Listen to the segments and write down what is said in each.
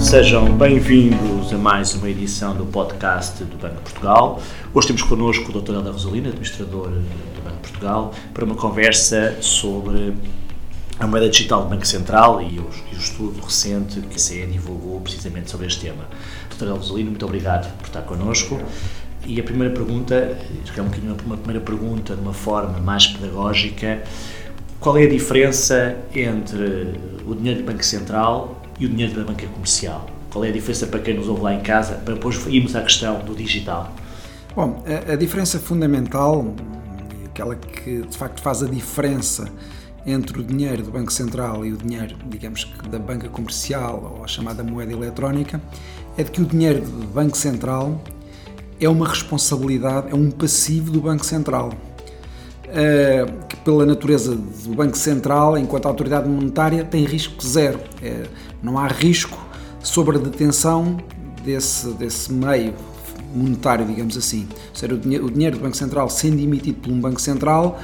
Sejam bem-vindos a mais uma edição do podcast do Banco de Portugal. Hoje temos connosco o Dr. Helder Rosalina, administrador do Banco de Portugal, para uma conversa sobre a moeda digital do Banco Central e o, estudo recente que a CE divulgou precisamente sobre este tema. Dr. Helder Rosalina, muito obrigado por estar connosco. E a primeira pergunta, é um bocadinho uma primeira pergunta de uma forma mais pedagógica, qual é a diferença entre o dinheiro do Banco Central e o dinheiro da banca comercial? Qual é a diferença para quem nos ouve lá em casa, para depois irmos à questão do digital? Bom, a, a diferença fundamental, aquela que de facto faz a diferença entre o dinheiro do Banco Central e o dinheiro, digamos que da banca comercial ou a chamada moeda eletrónica, é de que o dinheiro do Banco Central é uma responsabilidade, é um passivo do Banco Central. Que, pela natureza do Banco Central, enquanto autoridade monetária, tem risco zero. É, não há risco sobre a detenção desse, desse meio monetário, digamos assim. Ou seja, o dinheiro, o dinheiro do Banco Central sendo emitido por um Banco Central,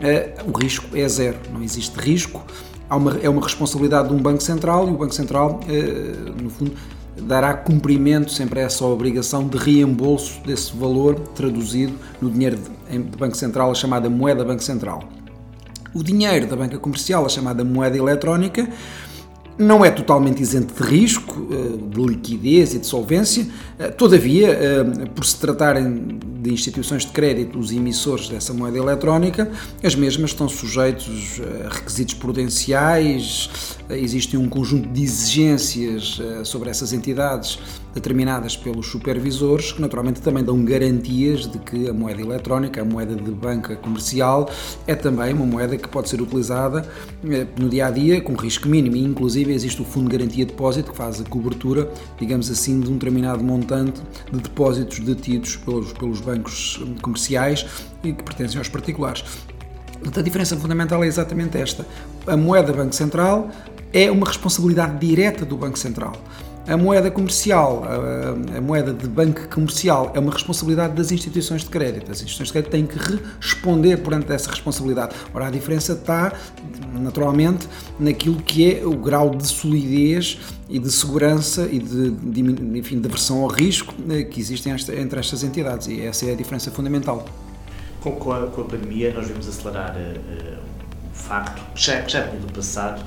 eh, o risco é zero, não existe risco. Uma, é uma responsabilidade de um Banco Central e o Banco Central, eh, no fundo, dará cumprimento sempre a essa obrigação de reembolso desse valor traduzido no dinheiro do Banco Central, a chamada moeda Banco Central. O dinheiro da banca comercial, a chamada moeda eletrónica, não é totalmente isento de risco, eh, de liquidez e de solvência, eh, todavia, eh, por se tratarem de instituições de crédito, os emissores dessa moeda eletrónica, as mesmas estão sujeitos a requisitos prudenciais, existe um conjunto de exigências sobre essas entidades determinadas pelos supervisores, que naturalmente também dão garantias de que a moeda eletrónica, a moeda de banca comercial, é também uma moeda que pode ser utilizada no dia a dia com risco mínimo, e inclusive existe o Fundo de Garantia de Depósito que faz a cobertura, digamos assim, de um determinado montante de depósitos detidos pelos, pelos bancos comerciais e que pertencem aos particulares. Portanto, a diferença fundamental é exatamente esta. A moeda Banco Central é uma responsabilidade direta do Banco Central. A moeda comercial, a, a, moeda de banco comercial, é uma responsabilidade das instituições de crédito. As instituições de crédito têm que responder perante essa responsabilidade. Ora, a diferença está, naturalmente, naquilo que é o grau de solidez e de segurança e de, de enfim, de aversão ao risco eh, que existem entre estas entidades. E essa é a diferença fundamental. Com, a, com a pandemia, nós vimos acelerar uh, um facto que já, já vinha do passado,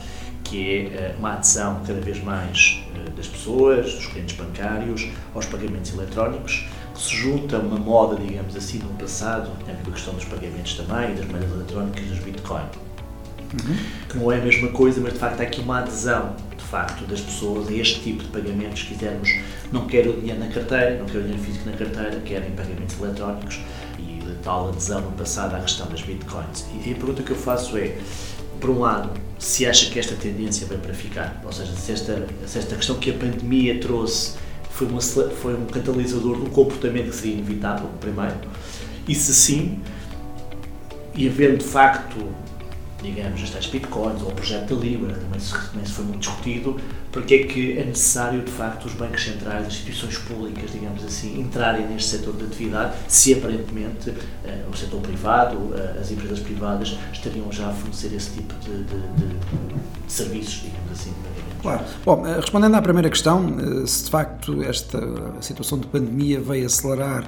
que é uh, uma adesão cada vez mais das pessoas, dos clientes bancários, aos pagamentos eletrónicos, que se junta a uma moda, digamos assim, no passado, a questão dos pagamentos também, das moedas eletrónicas e dos Bitcoin. Uhum. Que não é a mesma coisa, mas de facto há aqui uma adesão de facto das pessoas a este tipo de pagamentos, se quisermos, não querem o dinheiro na carteira, não querem o dinheiro físico na carteira, querem pagamentos eletrónicos e tal adesão no passado à questão das bitcoins. E a pergunta que eu faço é, por um lado, se acha que esta tendência vem para ficar, ou seja, se esta, se esta questão que a pandemia trouxe foi, uma, foi um catalisador um comportamento que seria inevitável, primeiro, e se sim, e havendo de facto digamos, as tais bitcoins ou o projeto da Libra, também se, também se foi muito discutido, porque é que é necessário, de facto, os bancos centrais, as instituições públicas, digamos assim, entrarem neste setor de atividade, se aparentemente eh, o setor privado, eh, as empresas privadas estariam já a fornecer esse tipo de, de, de, de serviços, digamos assim, Claro. Bom, eh, respondendo à primeira questão, se de facto esta situação de pandemia veio acelerar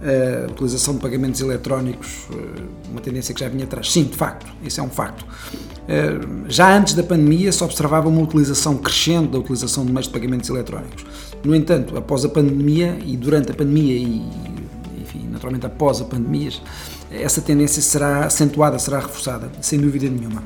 a utilização de pagamentos eletrónicos, eh, uma tendência que já vinha atrás. Sim, de facto, isso é um facto. Eh, já antes da pandemia se observava uma utilização crescente da utilização de meios de pagamentos eletrónicos. No entanto, após a pandemia e durante a pandemia e, enfim, naturalmente após a pandemia, essa tendência será acentuada, será reforçada, sem dúvida nenhuma.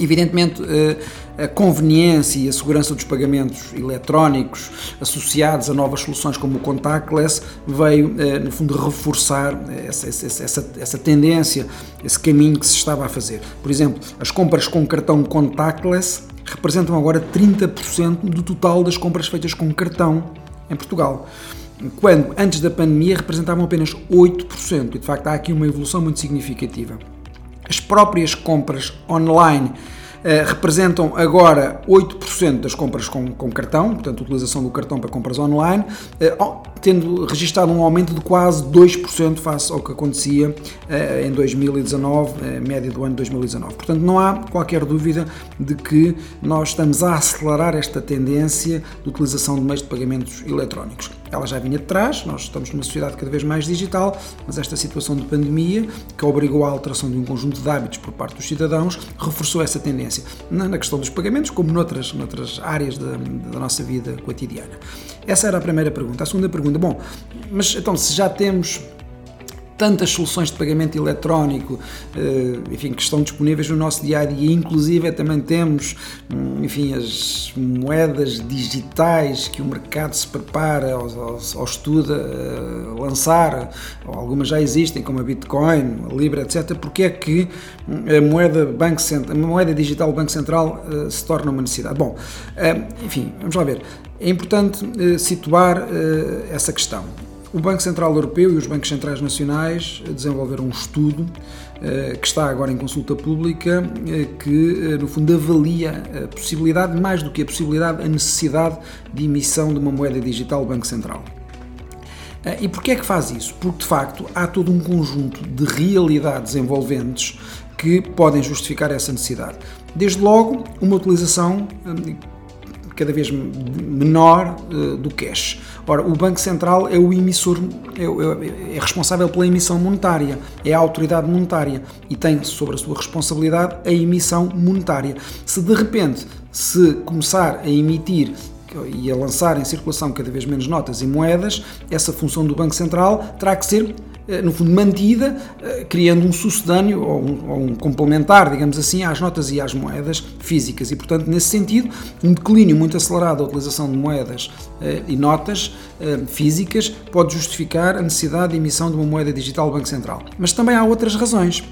Evidentemente, eh, a conveniência e a segurança dos pagamentos eletrónicos associados a novas soluções como o contactless veio, eh, no fundo, reforçar essa, essa, essa tendência, esse caminho que se estava a fazer. Por exemplo, as compras com cartão contactless representam agora 30% do total das compras feitas com cartão em Portugal quando antes da pandemia representavam apenas 8%, e de facto há aqui uma evolução muito significativa. As próprias compras online Uh, representam agora 8% das compras com, com, cartão, portanto, utilização do cartão para compras online, uh, tendo registrado um aumento de quase 2% face ao que acontecia eh, em 2019, eh, média do ano 2019. Portanto, não há qualquer dúvida de que nós estamos a acelerar esta tendência de utilização de meios de pagamentos eletrónicos. Ela já vinha de trás, nós estamos numa sociedade cada vez mais digital, mas esta situação de pandemia, que obrigou à alteração de um conjunto de hábitos por parte dos cidadãos, reforçou essa tendência, na questão dos pagamentos, como noutras, noutras áreas da, da nossa vida cotidiana. Essa era a primeira pergunta. A segunda pergunta, bom, mas então se já temos tantas soluções de pagamento eletrónico, eh, enfim, que estão disponíveis no nosso dia a dia. Inclusive, também temos, hum, enfim, as moedas digitais que o mercado se prepara ou, ou estuda eh, lançar, algumas já existem, como a Bitcoin, a Libra, etc. Porque é que hum, a moeda, banco, a moeda digital do Banco Central eh, se torna uma necessidade? Bom, enfim, vamos lá ver. É importante situar essa questão. O Banco Central Europeu e os bancos centrais nacionais desenvolveram um estudo eh, que está agora em consulta pública, eh, que eh, no fundo avalia a possibilidade, mais do que a possibilidade, a necessidade de emissão de uma moeda digital do Banco Central. E porquê é que faz isso? Porque de facto há todo um conjunto de realidades envolventes que podem justificar essa necessidade. Desde logo, uma utilização cada vez menor do cash Ora, o Banco Central é o emissor, é, é, é, responsável pela emissão monetária, é a autoridade monetária e tem sobre a sua responsabilidade a emissão monetária. Se de repente se começar a emitir e a lançar em circulação cada vez menos notas e moedas, essa função do Banco Central terá que ser no fundo, mantida, eh, criando um sucedâneo ou um, ou um, complementar, digamos assim, às notas e às moedas físicas. E, portanto, nesse sentido, um declínio muito acelerado da utilização de moedas eh, e notas físicas pode justificar a necessidade de emissão de uma moeda digital do Banco Central. Mas também há outras razões.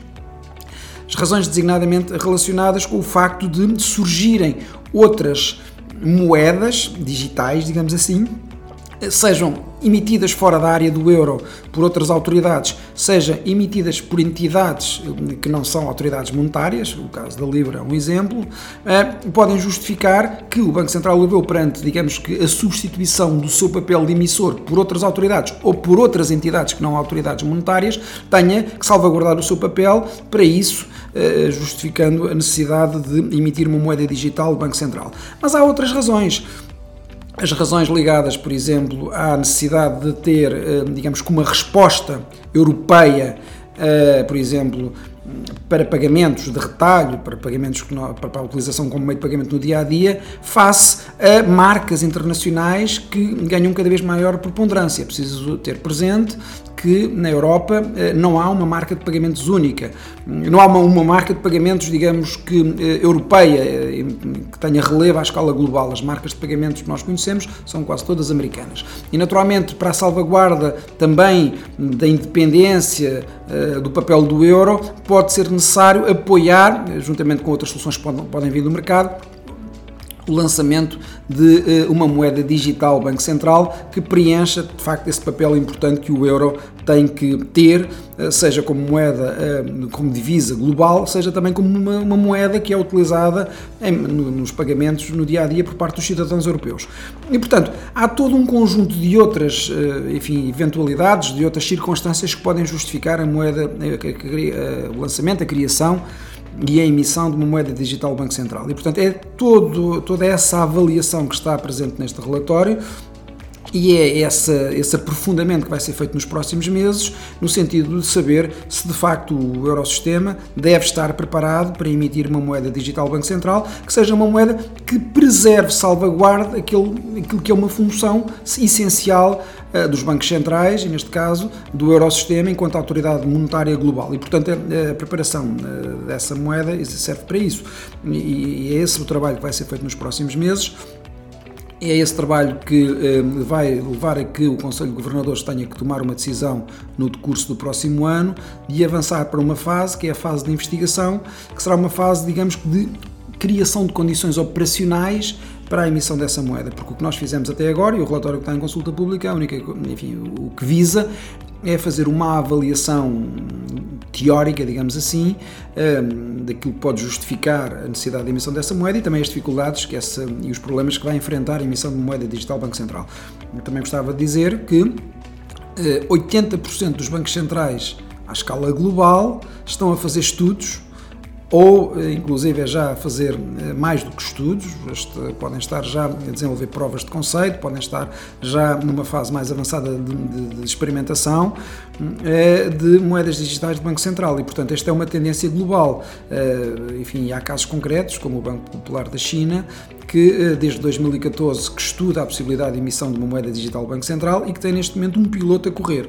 As razões designadamente relacionadas com o facto de surgirem outras moedas digitais, digamos assim, sejam emitidas fora da área do euro por outras autoridades, seja emitidas por entidades que não são autoridades monetárias, o caso da Libra é um exemplo, eh, podem justificar que o Banco Central Europeu, perante, digamos que, a substituição do seu papel de emissor por outras autoridades ou por outras entidades que não autoridades monetárias, tenha que salvaguardar o seu papel, para isso eh, justificando a necessidade de emitir uma moeda digital do Banco Central. Mas há outras razões. As razões ligadas, por exemplo, à necessidade de ter, eh, digamos, uma resposta europeia, eh, por exemplo, para pagamentos de retalho, para pagamentos para a utilização como meio de pagamento no dia a dia, face a marcas internacionais que ganham cada vez maior preponderância. É preciso ter presente que na Europa eh, não há uma marca de pagamentos única, não há uma, uma marca de pagamentos, digamos que eh, europeia, eh, que tenha relevo à escala global. As marcas de pagamentos que nós conhecemos são quase todas americanas. E naturalmente, para a salvaguarda também da independência do papel do euro, pode ser necessário apoiar, juntamente com outras soluções que podem, podem vir do mercado, o lançamento de uh, uma moeda digital Banco Central que preencha de facto esse papel importante que o euro tem que ter, uh, seja como moeda, uh, como divisa global, seja também como uma, uma moeda que é utilizada em, no, nos pagamentos no dia a dia por parte dos cidadãos europeus. E portanto, há todo um conjunto de outras enfim, eventualidades, de outras circunstâncias que podem justificar a moeda, o lançamento, a criação e a emissão de uma moeda digital do Banco Central. E, portanto, é todo, toda essa avaliação que está presente neste relatório e é essa, esse aprofundamento que vai ser feito nos próximos meses, no sentido de saber se de facto o Eurosistema deve estar preparado para emitir uma moeda digital Banco Central, que seja uma moeda que preserve, salvaguarde aquilo, aquilo que é uma função essencial uh, dos bancos centrais, e neste caso do Eurosistema, enquanto autoridade monetária global. E portanto a, preparação uh, dessa moeda serve para isso. E é esse o trabalho que vai ser feito nos próximos meses. É esse trabalho que eh, vai levar a que o Conselho de Governadores tenha que tomar uma decisão no decurso do próximo ano de avançar para uma fase, que é a fase de investigação, que será uma fase, digamos, de criação de condições operacionais para a emissão dessa moeda, porque o que nós fizemos até agora, e o relatório que está em consulta pública, a única, enfim, o que visa é fazer uma avaliação teórica, digamos assim, um, daquilo que pode justificar a necessidade da emissão dessa moeda e também as dificuldades que essa, e os problemas que vai enfrentar a emissão de moeda digital Banco Central. Eu também gostava de dizer que uh, 80% dos bancos centrais à escala global estão a fazer estudos ou eh, inclusive é já fazer eh, mais do que estudos, podem estar já a desenvolver provas de conceito, podem estar já numa fase mais avançada de, de, de experimentação eh, de moedas digitais do Banco Central e, portanto, esta é uma tendência global. Enfim, há casos concretos, como o Banco Popular da China, que desde 2014 que estuda a possibilidade de emissão de uma moeda digital do Banco Central e que tem neste momento um piloto a correr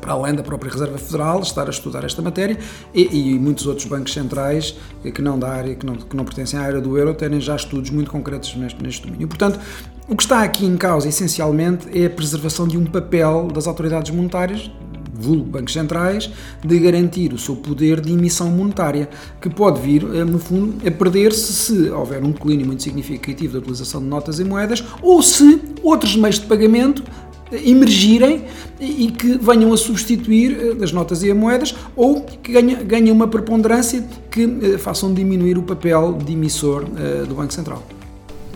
para além da própria Reserva Federal, estar a estudar esta matéria e, e muitos outros bancos centrais que não da área, que não, que não pertencem à área do euro, terem já estudos muito concretos neste, neste domínio. Portanto, o que está aqui em causa, essencialmente, é a preservação de um papel das autoridades monetárias, vulgo bancos centrais, de garantir o seu poder de emissão monetária, que pode vir, eh, no fundo, a perder-se se houver um declínio muito significativo da utilização de notas e moedas ou se outros meios de pagamento emergirem e que venham a substituir eh, as notas e as moedas ou que ganhem, uma preponderância que eh, façam diminuir o papel de emissor eh, do Banco Central.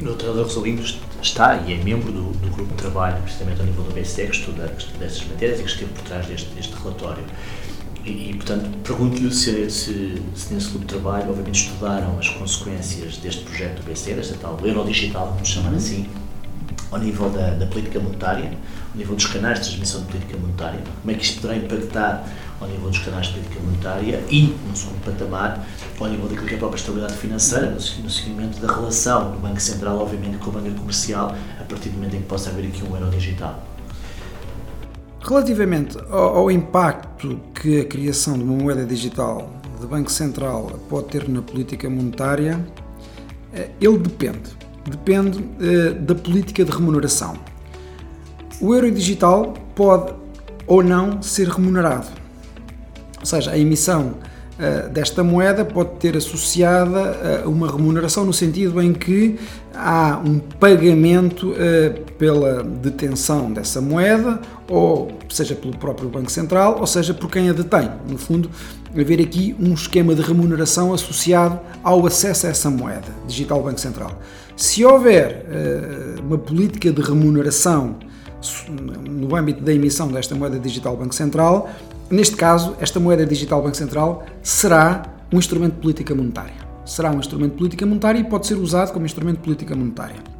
O Dr. Rosalino está e é membro do, do, grupo de trabalho, precisamente ao nível do BCE, que estuda, que estuda essas matérias e que esteve por trás deste, deste relatório. E, e portanto, pergunto-lhe se, se, se, nesse grupo de trabalho, obviamente, estudaram as consequências deste projeto do BCE, desta tal euro digital, vamos chamar uhum. assim, ao nível da, da política monetária, ao nível dos canais de transmissão de política monetária, como é que isto poderá impactar ao nível dos canais de política monetária e, num segundo patamar, ao nível daquilo que é a própria estabilidade financeira, no seguimento da relação do Banco Central, obviamente, com a banca comercial, a partir do momento em que possa haver aqui um euro digital. Relativamente ao, ao impacto que a criação de uma moeda digital de Banco Central pode ter na política monetária, eh, ele depende. Depende uh, da política de remuneração. O euro digital pode ou não ser remunerado. Ou seja, a emissão uh, desta moeda pode ter associada uh, uma remuneração no sentido em que há um pagamento uh, pela detenção dessa moeda, ou seja pelo próprio Banco Central, ou seja por quem a detém. No fundo, haver aqui um esquema de remuneração associado ao acesso a essa moeda, digital Banco Central. Se houver uma política de remuneração no âmbito da emissão desta moeda digital Banco Central, neste caso, esta moeda digital Banco Central será um instrumento de política monetária. Será um instrumento de política monetária e pode ser usado como instrumento de política monetária.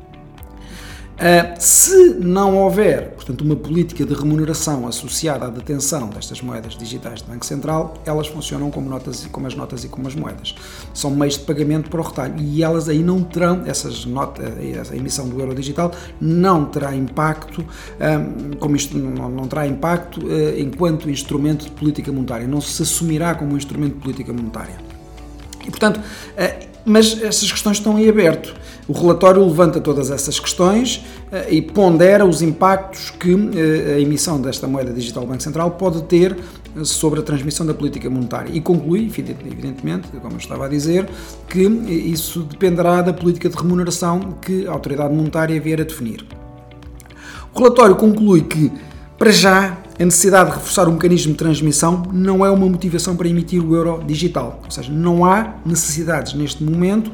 Uh, se não houver, portanto, uma política de remuneração associada à detenção destas moedas digitais do Banco Central, elas funcionam como, notas, como as notas e como as moedas. São meios de pagamento para o retalho e elas aí não terão, essas notas, a emissão do euro digital não terá impacto, um, como isto não, não terá impacto uh, enquanto instrumento de política monetária, não se assumirá como um instrumento de política monetária. E, portanto, uh, mas essas questões estão em aberto. O relatório levanta todas essas questões eh, e pondera os impactos que eh, a emissão desta moeda digital Banco Central pode ter eh, sobre a transmissão da política monetária e conclui, evidentemente, como eu estava a dizer, que isso dependerá da política de remuneração que a autoridade monetária vier a definir. O relatório conclui que, para já, a necessidade de reforçar o mecanismo de transmissão não é uma motivação para emitir o euro digital. Ou seja, não há necessidades neste momento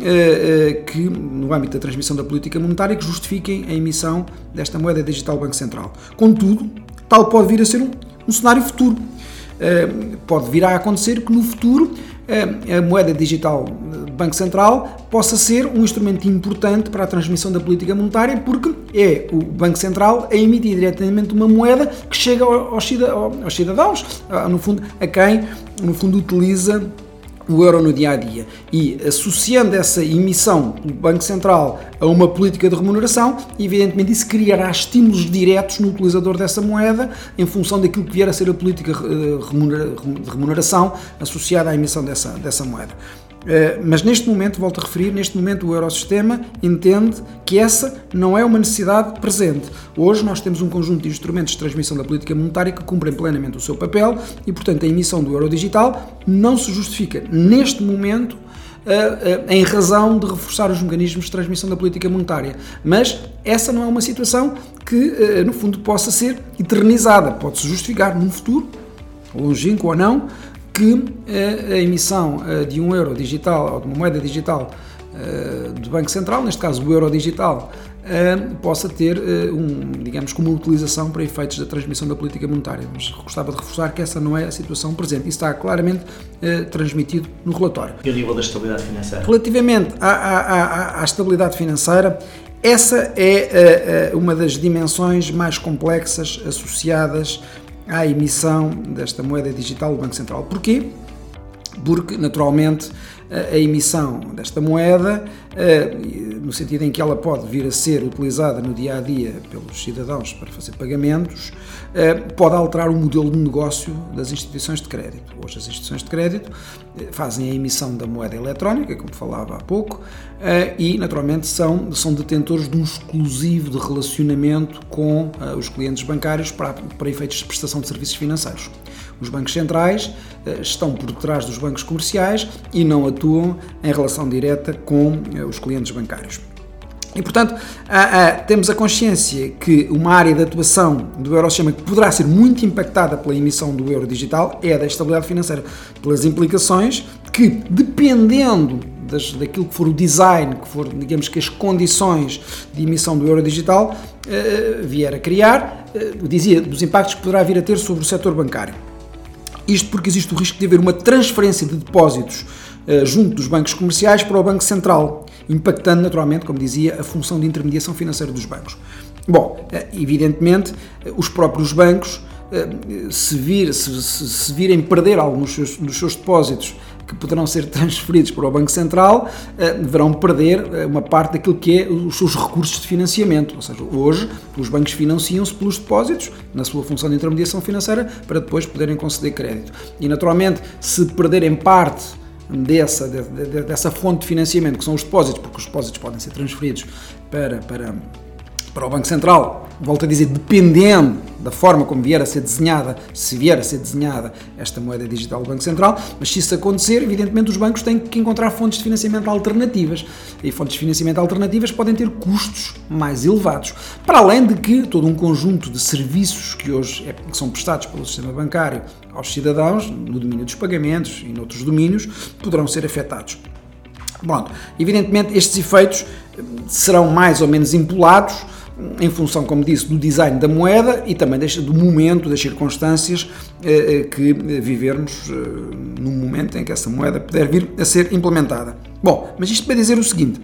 eh, eh, que, no âmbito da transmissão da política monetária, que justifiquem a emissão desta moeda digital Banco Central. Contudo, tal pode vir a ser um, um cenário futuro. Eh, pode vir a acontecer que no futuro a moeda digital do Banco Central possa ser um instrumento importante para a transmissão da política monetária, porque é o Banco Central a emitir diretamente uma moeda que chega aos cidadãos, no fundo, a quem no fundo utiliza o euro no dia a dia e associando essa emissão do Banco Central a uma política de remuneração, evidentemente isso criará estímulos diretos no utilizador dessa moeda em função daquilo que vier a ser a política eh, de remuneração associada à emissão dessa, dessa moeda. Eh, mas neste momento, volto a referir, neste momento o Eurosistema entende que essa não é uma necessidade presente. Hoje nós temos um conjunto de instrumentos de transmissão da política monetária que cumprem plenamente o seu papel e, portanto, a emissão do euro digital não se justifica neste momento em razão de reforçar os mecanismos de transmissão da política monetária. Mas essa não é uma situação que, no fundo, possa ser eternizada. Pode-se justificar num futuro, longínquo ou não, que a emissão de um euro digital ou de uma moeda digital do Banco Central, neste caso o euro digital, possa ter, um, digamos, como utilização para efeitos da transmissão da política monetária. Mas gostava de reforçar que essa não é a situação presente. Isso está claramente transmitido no relatório. E o nível da estabilidade financeira? Relativamente à, à, à, à estabilidade financeira, essa é uma das dimensões mais complexas associadas à emissão desta moeda digital do Banco Central. Porquê? Porque, naturalmente, a emissão desta moeda, eh, no sentido em que ela pode vir a ser utilizada no dia a dia pelos cidadãos para fazer pagamentos, eh, pode alterar o modelo de negócio das instituições de crédito. Hoje, as instituições de crédito eh, fazem a emissão da moeda eletrónica, como falava há pouco, e, naturalmente, são, são detentores de um exclusivo de relacionamento com os clientes bancários para, para efeitos de prestação de serviços financeiros. Os bancos centrais eh, estão por detrás dos bancos comerciais e não atuam em relação direta com eh, os clientes bancários. E, portanto, temos a consciência que uma área de atuação do Eurosistema que poderá ser muito impactada pela emissão do euro digital é a da estabilidade financeira, pelas implicações que, dependendo daquilo que for o design, que for, digamos que as condições de emissão do euro digital, eh, vier a criar, dizia, dos impactos que poderá vir a ter sobre o setor bancário. Isto porque existe o risco de haver uma transferência de depósitos uh, junto dos bancos comerciais para o Banco Central, impactando naturalmente, como dizia, a função de intermediação financeira dos bancos. Bom, uh, evidentemente, uh, os próprios bancos, se, vir, se, se, se virem perder alguns dos seus, dos seus depósitos que poderão ser transferidos para o Banco Central, eh, deverão perder eh, uma parte daquilo que é os seus recursos de financiamento. Ou seja, hoje os bancos financiam-se pelos depósitos, na sua função de intermediação financeira, para depois poderem conceder crédito. E naturalmente, se perderem parte dessa, dessa fonte de financiamento, que são os depósitos, porque os depósitos podem ser transferidos para, para para o Banco Central, volto a dizer, dependendo da forma como vier a ser desenhada, se vier a ser desenhada esta moeda digital do Banco Central, mas se isso acontecer, evidentemente os bancos têm que encontrar fontes de financiamento alternativas. E fontes de financiamento alternativas podem ter custos mais elevados. Para além de que todo um conjunto de serviços que hoje é, que são prestados pelo sistema bancário aos cidadãos, no domínio dos pagamentos e noutros domínios, poderão ser afetados. Pronto, evidentemente estes efeitos serão mais ou menos impulados em função, como disse, do design da moeda e também do momento, das circunstâncias eh, eh, que vivermos eh, no momento em que essa moeda puder vir a ser implementada. Bom, mas isto para dizer o seguinte: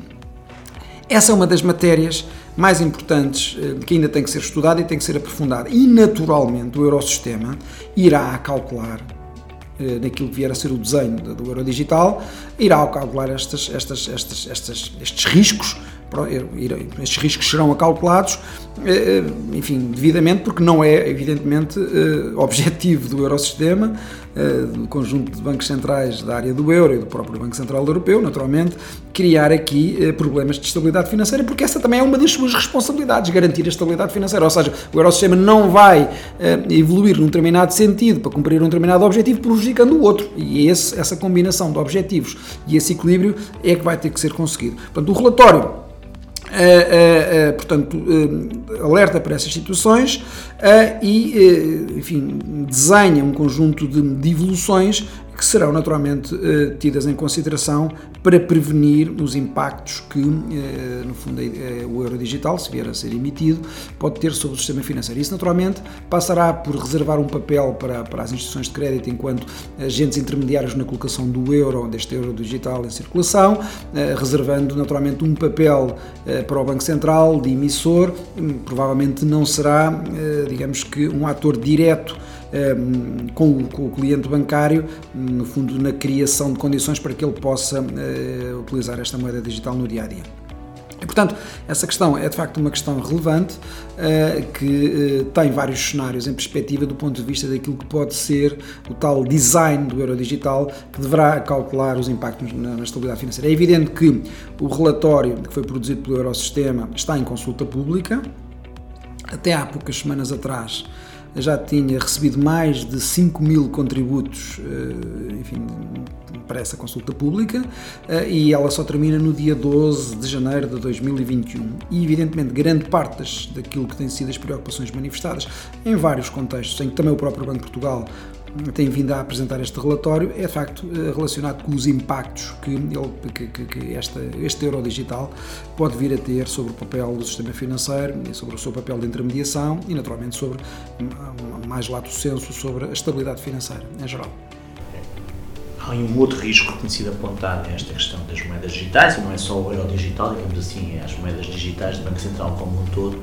essa é uma das matérias mais importantes que ainda tem que ser estudada e tem que ser aprofundada. E, naturalmente, o Eurosistema irá calcular naquilo que vier a ser o desenho do euro digital, irá calcular estas, estas, estas, estes riscos estes riscos serão acalculados, eh, eh, enfim, devidamente, porque não é, evidentemente, eh, objetivo do Eurosistema, do conjunto de bancos centrais da área do euro e do próprio Banco Central Europeu, naturalmente, criar aqui problemas de estabilidade financeira, porque essa também é uma das suas responsabilidades, garantir a estabilidade financeira. Ou seja, o Eurosistema não vai evoluir num determinado sentido para cumprir um determinado objetivo, prejudicando o outro. E esse, essa combinação de objetivos e esse equilíbrio é que vai ter que ser conseguido. Portanto, o relatório portanto, alerta para essas situações e, enfim, desenha um conjunto de, de evoluções que serão naturalmente eh, tidas em consideração para prevenir os impactos que, eh, no fundo, eh, o euro digital, se vier a ser emitido, pode ter sobre o sistema financeiro. Isso, naturalmente, passará por reservar um papel para, para as instituições de crédito enquanto agentes intermediários na colocação do euro, deste euro digital em circulação, reservando, naturalmente, um papel para o Banco Central de emissor, hum, provavelmente não será, digamos que, um ator direto Ehm, com o, cliente bancário, no fundo, na criação de condições para que ele possa eh, utilizar esta moeda digital no dia a dia. E, portanto, essa questão é de facto uma questão relevante uh, que uh, tem vários cenários em perspectiva do ponto de vista daquilo que pode ser o tal design do euro digital que deverá calcular os impactos na estabilidade financeira. É evidente que o relatório que foi produzido pelo Eurosistema está em consulta pública. Até há poucas semanas atrás já tinha recebido mais de 5 mil contributos, eh, enfim, para essa consulta pública eh, e ela só termina no dia 12 de janeiro de 2021. E, evidentemente, grande parte daquilo que têm sido as preocupações manifestadas em vários contextos, em que também o próprio Banco de Portugal tem vindo a apresentar este relatório é de facto eh, relacionado com os impactos que, ele, que, que, que esta, este euro digital pode vir a ter sobre o papel do sistema financeiro sobre o seu papel de intermediação e naturalmente sobre, mais lato senso, sobre a estabilidade financeira em geral. Há um outro risco sido apontado nesta questão das moedas digitais, e não é só o euro digital, digamos assim, é as moedas digitais do Banco Central como um todo,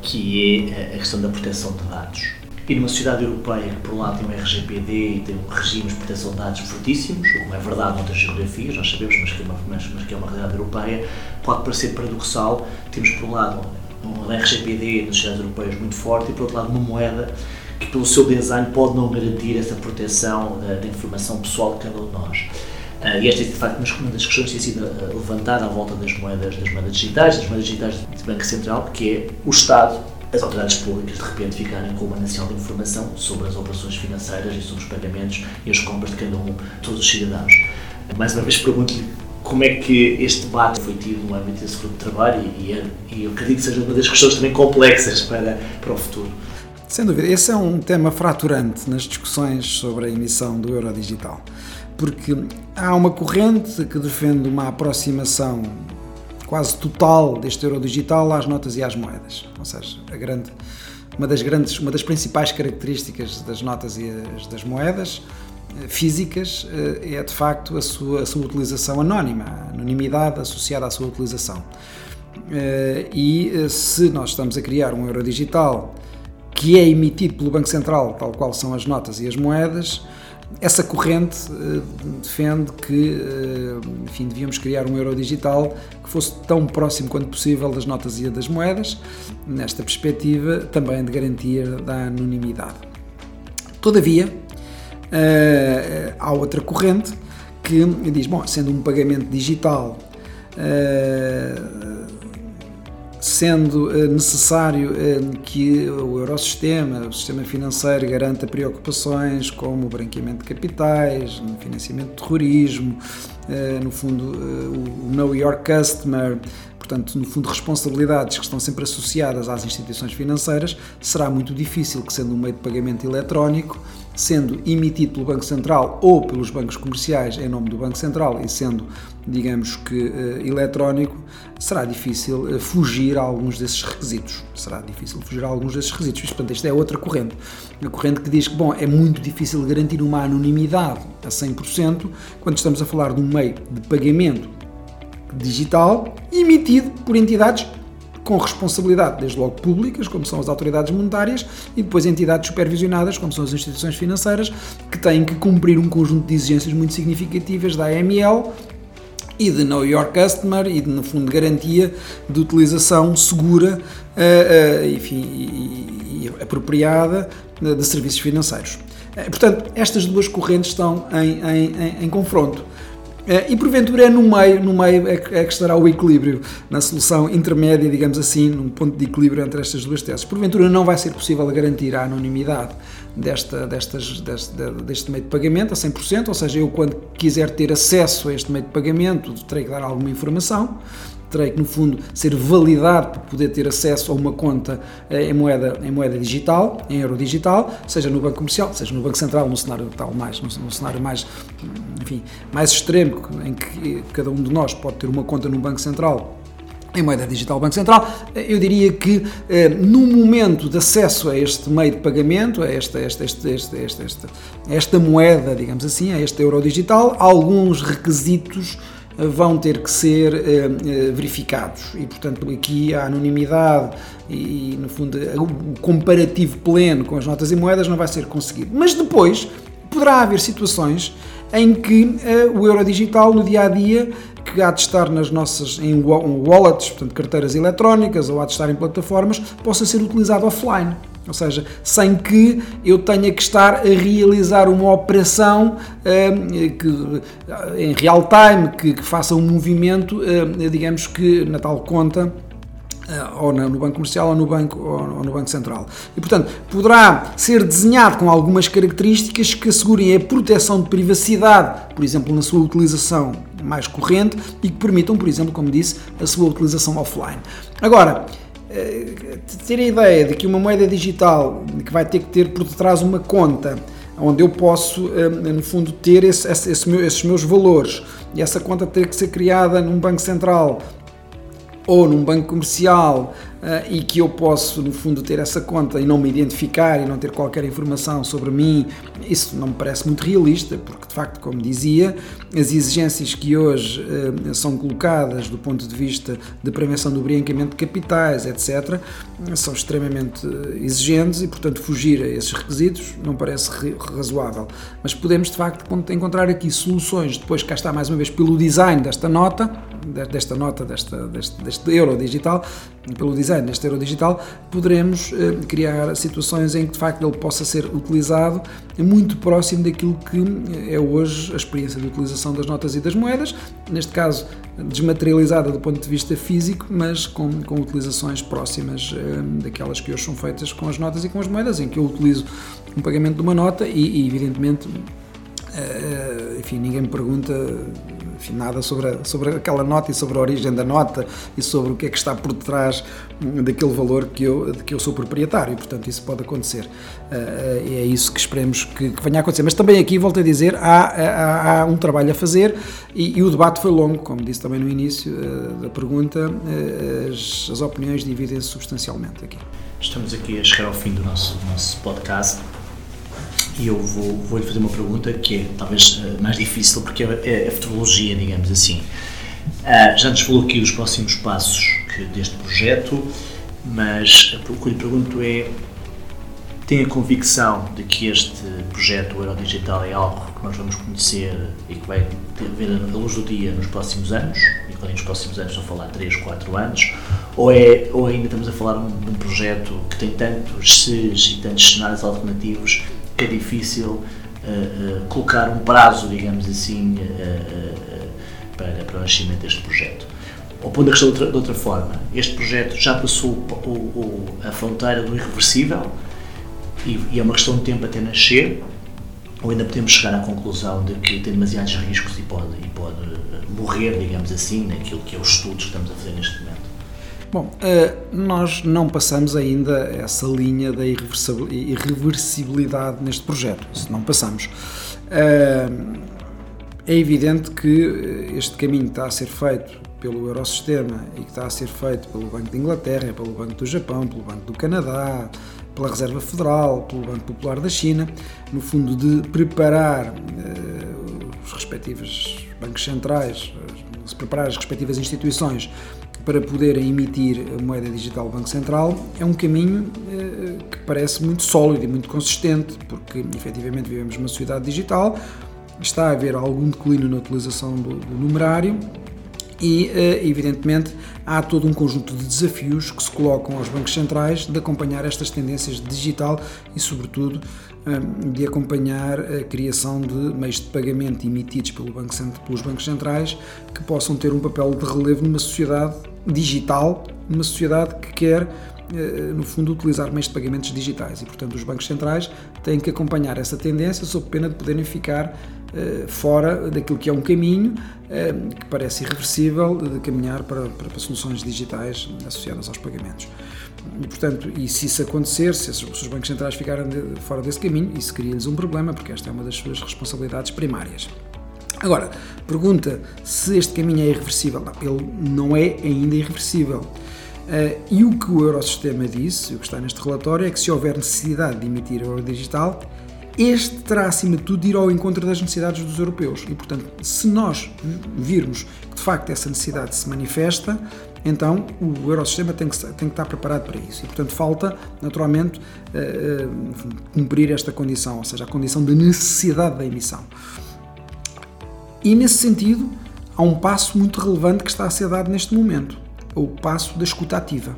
que é a questão da proteção de dados e numa sociedade europeia que, por um lado, tem um RGPD e tem um regime de proteção de dados fortíssimos, o que é verdade noutras geografias, nós sabemos, mas que, é uma, mas, mas que é uma realidade europeia, pode parecer paradoxal. Temos, por um lado, um RGPD nas sociedades europeias muito forte e, por outro lado, uma moeda que, pelo seu design, pode não garantir essa proteção da, da informação pessoal de cada um de nós. Uh, e esta é, de facto, uma das questões que tem sido uh, levantada à volta das moedas, das moedas digitais, das moedas digitais de Banco Central, que é o Estado as autoridades públicas de repente ficarem com uma nacional de informação sobre as operações financeiras e sobre os pagamentos e as compras de cada um, de todos os cidadãos. Mais uma vez pergunto-lhe como é que este debate foi tido no âmbito desse grupo de trabalho e, e, e eu acredito que seja uma das questões também complexas para, para o futuro. Sem dúvida, esse é um tema fraturante nas discussões sobre a emissão do euro digital, porque há uma corrente que defende uma aproximação quase total deste euro digital às notas e às moedas. Ou seja, a grande, uma das grandes, uma das principais características das notas e as, das moedas eh, físicas eh, é de facto a sua, a sua utilização anónima, a anonimidade associada à sua utilização. Eh, e se nós estamos a criar um euro digital que é emitido pelo Banco Central, tal qual são as notas e as moedas, essa corrente uh, defende que uh, enfim, devíamos criar um euro digital que fosse tão próximo quanto possível das notas e das moedas, nesta perspectiva também de garantia da anonimidade. Todavia, uh, há outra corrente que diz, bom, sendo um pagamento digital sendo eh, necessário eh, que o Eurosistema, o sistema financeiro, garanta preocupações como o branqueamento de capitais, financiamento de terrorismo, eh, no fundo, o Know Your Customer, portanto, no fundo, responsabilidades que estão sempre associadas às instituições financeiras, será muito difícil que, sendo um meio de pagamento eletrónico, sendo emitido pelo Banco Central ou pelos bancos comerciais em nome do Banco Central e sendo, digamos que, uh, eletrónico, será difícil uh, fugir a alguns desses requisitos. Será difícil fugir a alguns desses requisitos. Portanto, esta é outra corrente. A corrente que diz que, bom, é muito difícil garantir uma anonimidade a 100% quando estamos a falar de um meio de pagamento digital emitido por entidades com responsabilidade, desde logo públicas, como são as autoridades monetárias, e depois entidades supervisionadas, como são as instituições financeiras, que têm que cumprir um conjunto de exigências muito significativas da AML e de Know Your Customer e, de, no fundo, de garantia de utilização segura uh, uh, enfim, e, e apropriada de serviços financeiros. Portanto, estas duas correntes estão em, em, em, em confronto. É, e porventura é no meio, no meio é que, é que estará o equilíbrio, na solução intermédia, digamos assim, num ponto de equilíbrio entre estas duas teses. Porventura não vai ser possível garantir a anonimidade desta, destas, deste, deste meio de pagamento a 100%, ou seja, eu quando quiser ter acesso a este meio de pagamento terei que dar alguma informação, terei que, no fundo, ser validado para poder ter acesso a uma conta em moeda, em moeda digital, em euro digital, seja no Banco Comercial, seja no Banco Central, no cenário tal mais, no cenário mais, enfim, mais extremo, em que cada um de nós pode ter uma conta no Banco Central em moeda digital Banco Central, eu diria que eh, no momento de acesso a este meio de pagamento, a esta, esta, esta, esta, esta, esta, esta moeda, digamos assim, a este euro digital, alguns requisitos vão ter que ser uh, verificados e, portanto, aqui a anonimidade e, no fundo, o comparativo pleno com as notas e moedas não vai ser conseguido. Mas depois poderá haver situações em que uh, o euro digital no dia a dia que há de estar nas nossas em wallets, portanto carteiras eletrónicas ou há de estar em plataformas, possa ser utilizado offline. Ou seja, sem que eu tenha que estar a realizar uma operação uh, que, em real time, que, que, faça um movimento, uh, digamos que na tal conta ou no Banco Comercial ou no Banco, ou no Banco Central. E, portanto, poderá ser desenhado com algumas características que assegurem a proteção de privacidade, por exemplo, na sua utilização mais corrente e que permitam, por exemplo, como disse, a sua utilização offline. Agora, ter a ideia de que uma moeda digital que vai ter que ter por detrás uma conta onde eu posso, no fundo, ter esse, esse, esses meus valores e essa conta ter que ser criada num banco central ou num banco comercial uh, e que eu posso, no fundo, ter essa conta e não me identificar e não ter qualquer informação sobre mim, isso não me parece muito realista, porque de facto, como dizia, as exigências que hoje uh, são colocadas do ponto de vista de prevenção do branqueamento de capitais, etc., são extremamente exigentes e, portanto, fugir a esses requisitos não parece razoável. Mas podemos, de facto, encontrar aqui soluções, depois cá está mais uma vez pelo design desta nota, desta nota, desta, deste, deste euro digital, pelo design deste euro digital, poderemos eh, criar situações em que de facto ele possa ser utilizado muito próximo daquilo que é hoje a experiência de utilização das notas e das moedas, neste caso desmaterializada do ponto de vista físico, mas com, com utilizações próximas eh, daquelas que hoje são feitas com as notas e com as moedas, em que eu utilizo um pagamento de uma nota e, e evidentemente, eh, enfim, ninguém me pergunta enfim, nada sobre, a, sobre aquela nota e sobre a origem da nota e sobre o que é que está por detrás daquele valor que eu, de que eu sou proprietário, portanto isso pode acontecer. Uh, é isso que esperemos que, que, venha a acontecer. Mas também aqui, volto a dizer, há, há, há um trabalho a fazer e, e, o debate foi longo, como disse também no início uh, da pergunta, as, as opiniões dividem-se substancialmente aqui. Estamos aqui a chegar ao fim do nosso, nosso podcast e eu vou, vou lhe fazer uma pergunta que é talvez eh, mais difícil porque é, é a futurologia, digamos assim. Uh, já nos falou aqui os próximos passos deste projeto, mas o que lhe pergunto é: tem a convicção de que este projeto o Eurodigital é algo que nós vamos conhecer e que vai ter, ver a luz do dia nos próximos anos? E quando nos próximos anos, estou a falar 3, 4 anos? Ou, é, ou ainda estamos a falar de um projeto que tem tantos SES e tantos cenários alternativos é difícil uh, colocar um prazo, digamos assim, uh, para, para o nascimento deste projeto. Ou pondo a questão de outra, de outra forma, este projeto já passou o, o, a fronteira do irreversível e, e, é uma questão de tempo até nascer, ou ainda podemos chegar à conclusão de que tem demasiados riscos e pode, e pode morrer, digamos assim, naquilo que é os estudos que estamos a fazer neste momento. Bom, eh, nós não passamos ainda essa linha da irreversibilidade neste projeto, se não passamos. Eh, é evidente que este caminho está a ser feito pelo Eurosistema e que está a ser feito pelo Banco de Inglaterra, pelo Banco do Japão, pelo Banco do Canadá, pela Reserva Federal, pelo Banco Popular da China, no fundo de preparar os respectivos bancos centrais, uh, preparar as respectivas instituições para poderem emitir a moeda digital do Banco Central é um caminho eh, que parece muito sólido e muito consistente, porque efetivamente vivemos numa sociedade digital, está a haver algum declínio na utilização do, do numerário e, eh, evidentemente, há todo um conjunto de desafios que se colocam aos bancos centrais de acompanhar estas tendências digital e, sobretudo, de acompanhar a criação de meios de pagamento emitidos pelo banco, pelos bancos centrais que possam ter um papel de relevo numa sociedade digital, numa sociedade que quer, eh, no fundo, utilizar meios de pagamentos digitais. E, portanto, os bancos centrais têm que acompanhar essa tendência sob pena de poderem ficar eh, fora daquilo que é um caminho eh, que parece irreversível de caminhar para, para, soluções digitais associadas aos pagamentos. E, portanto, e se isso acontecer, se os bancos centrais ficarem fora desse caminho, isso cria-lhes um problema, porque esta é uma das suas responsabilidades primárias. Agora, pergunta se este caminho é irreversível. Não, ele não é ainda irreversível. Uh, e o que o Eurosistema disse, o que está neste relatório, é que se houver necessidade de emitir euro digital, este terá, acima de tudo, de ir ao encontro das necessidades dos europeus. E, portanto, se nós virmos que de facto essa necessidade se manifesta, então o Eurosistema tem que, tem que estar preparado para isso. E, portanto, falta, naturalmente, uh, uh, cumprir esta condição, ou seja, a condição da necessidade da emissão. E nesse sentido, há um passo muito relevante que está a ser dado neste momento, o passo da escuta ativa.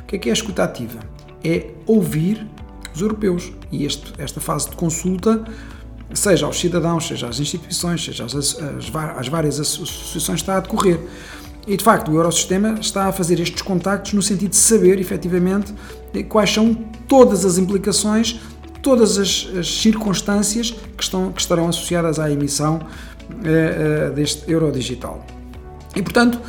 O que é que é a escuta ativa? É ouvir os europeus. E este, esta fase de consulta, seja aos cidadãos, seja às instituições, seja às, às, às várias associações, está a decorrer. E de facto, o Eurosistema está a fazer estes contactos no sentido de saber efetivamente quais são todas as implicações, todas as, as circunstâncias que, estão, que estarão associadas à emissão uh, uh, deste euro digital. E portanto,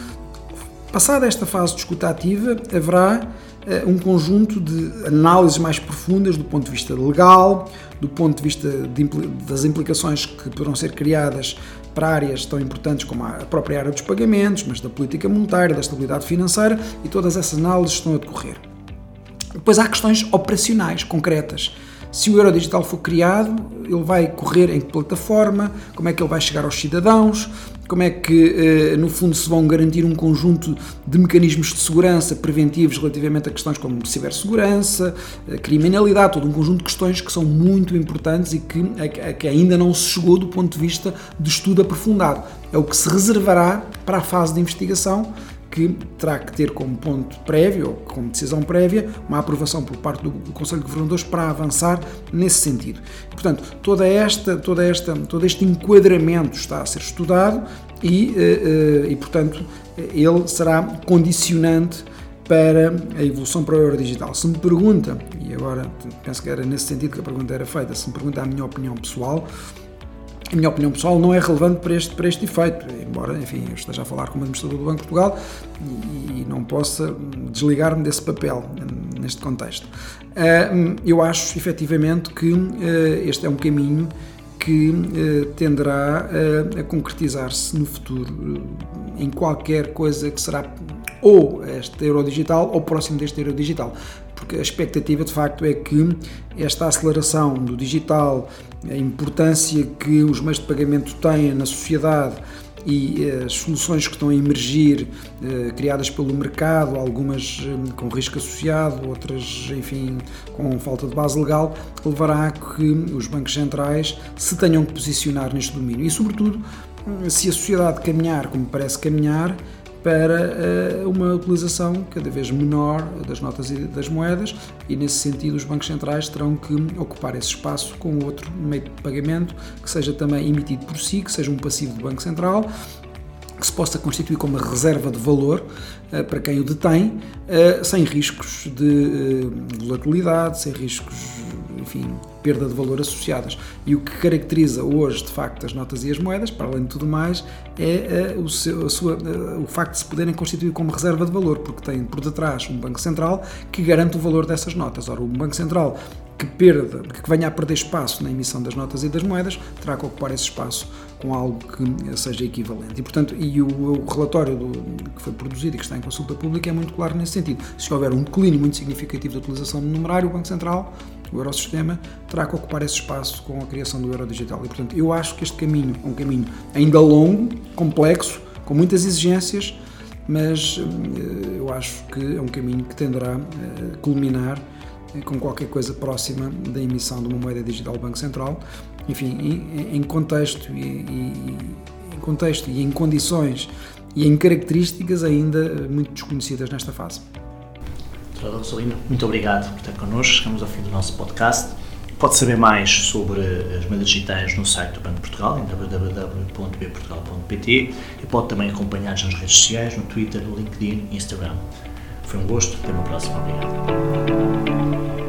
passada esta fase de escuta ativa, haverá uh, um conjunto de análises mais profundas do ponto de vista legal, do ponto de vista de, das implicações que poderão ser criadas para áreas tão importantes como a própria área dos pagamentos, mas da política monetária, da estabilidade financeira e todas essas análises estão a decorrer. Depois há questões operacionais, concretas. Se o euro digital for criado, ele vai correr em que plataforma, como é que ele vai chegar aos cidadãos, como é que, eh, no fundo, se vão garantir um conjunto de mecanismos de segurança preventivos relativamente a questões como cibersegurança, eh, criminalidade, todo um conjunto de questões que são muito importantes e que, que ainda não se chegou do ponto de vista de estudo aprofundado. É o que se reservará para a fase de investigação que terá que ter como ponto prévio, ou como decisão prévia, uma aprovação por parte do, Conselho de Governadores para avançar nesse sentido. Portanto, toda esta, toda esta, todo este enquadramento está a ser estudado e, eh, eh, e portanto, ele será condicionante para a evolução para o euro digital. Se me pergunta, e agora penso que era nesse sentido que a pergunta era feita, se me pergunta a minha opinião pessoal, a minha opinião pessoal não é relevante para este, para este efeito, embora, enfim, eu esteja a falar como administrador do Banco de Portugal e, e não possa desligar-me desse papel neste contexto. Eu acho, efetivamente, que uh, este é um caminho que uh, tenderá a concretizar-se no futuro em qualquer coisa que será ou este euro digital ou próximo deste euro digital porque a expectativa de facto é que esta aceleração do digital, a importância que os meios de pagamento têm na sociedade e eh, as soluções que estão a emergir, eh, criadas pelo mercado, algumas eh, com risco associado, outras, enfim, com falta de base legal, levará a que os bancos centrais se tenham que posicionar neste domínio. E, sobretudo, se a sociedade caminhar como parece caminhar, para uh, uma utilização cada vez menor das notas e das moedas e nesse sentido os bancos centrais terão que ocupar esse espaço com outro meio de pagamento que seja também emitido por si, que seja um passivo do Banco Central que se possa constituir como uma reserva de valor para quem o detém, uh, sem riscos de volatilidade, sem riscos enfim, perda de valor associadas. E o que caracteriza hoje, de facto, as notas e as moedas, para além de tudo mais, é o, seu, sua, o facto de se poderem constituir como reserva de valor, porque tem por detrás um Banco Central que garante o valor dessas notas. Ora, o Banco Central que perda, que venha a perder espaço na emissão das notas e das moedas, terá que ocupar esse espaço com algo que seja equivalente. E, portanto, e o, o relatório do, que foi produzido e que está em consulta pública é muito claro nesse sentido. Se houver um declínio muito significativo da utilização do numerário, o Banco Central o Eurosistema terá que ocupar esse espaço com a criação do euro digital. E, portanto, eu acho que este caminho é um caminho ainda longo, complexo, com muitas exigências, mas eh, eu acho que é um caminho que tenderá a culminar eh, com qualquer coisa próxima da emissão de uma moeda digital do Banco Central, enfim, em, contexto e, e, em contexto e em condições e em características ainda muito desconhecidas nesta fase. Doutora Rosalina, muito obrigado por estar connosco. Chegamos ao fim do nosso podcast. Pode saber mais sobre as moedas digitais no site do Banco de Portugal, em www.bportugal.pt e pode também acompanhar-nos nas redes sociais, no Twitter, no LinkedIn e Instagram. Foi um gosto. Até uma próxima. Obrigado.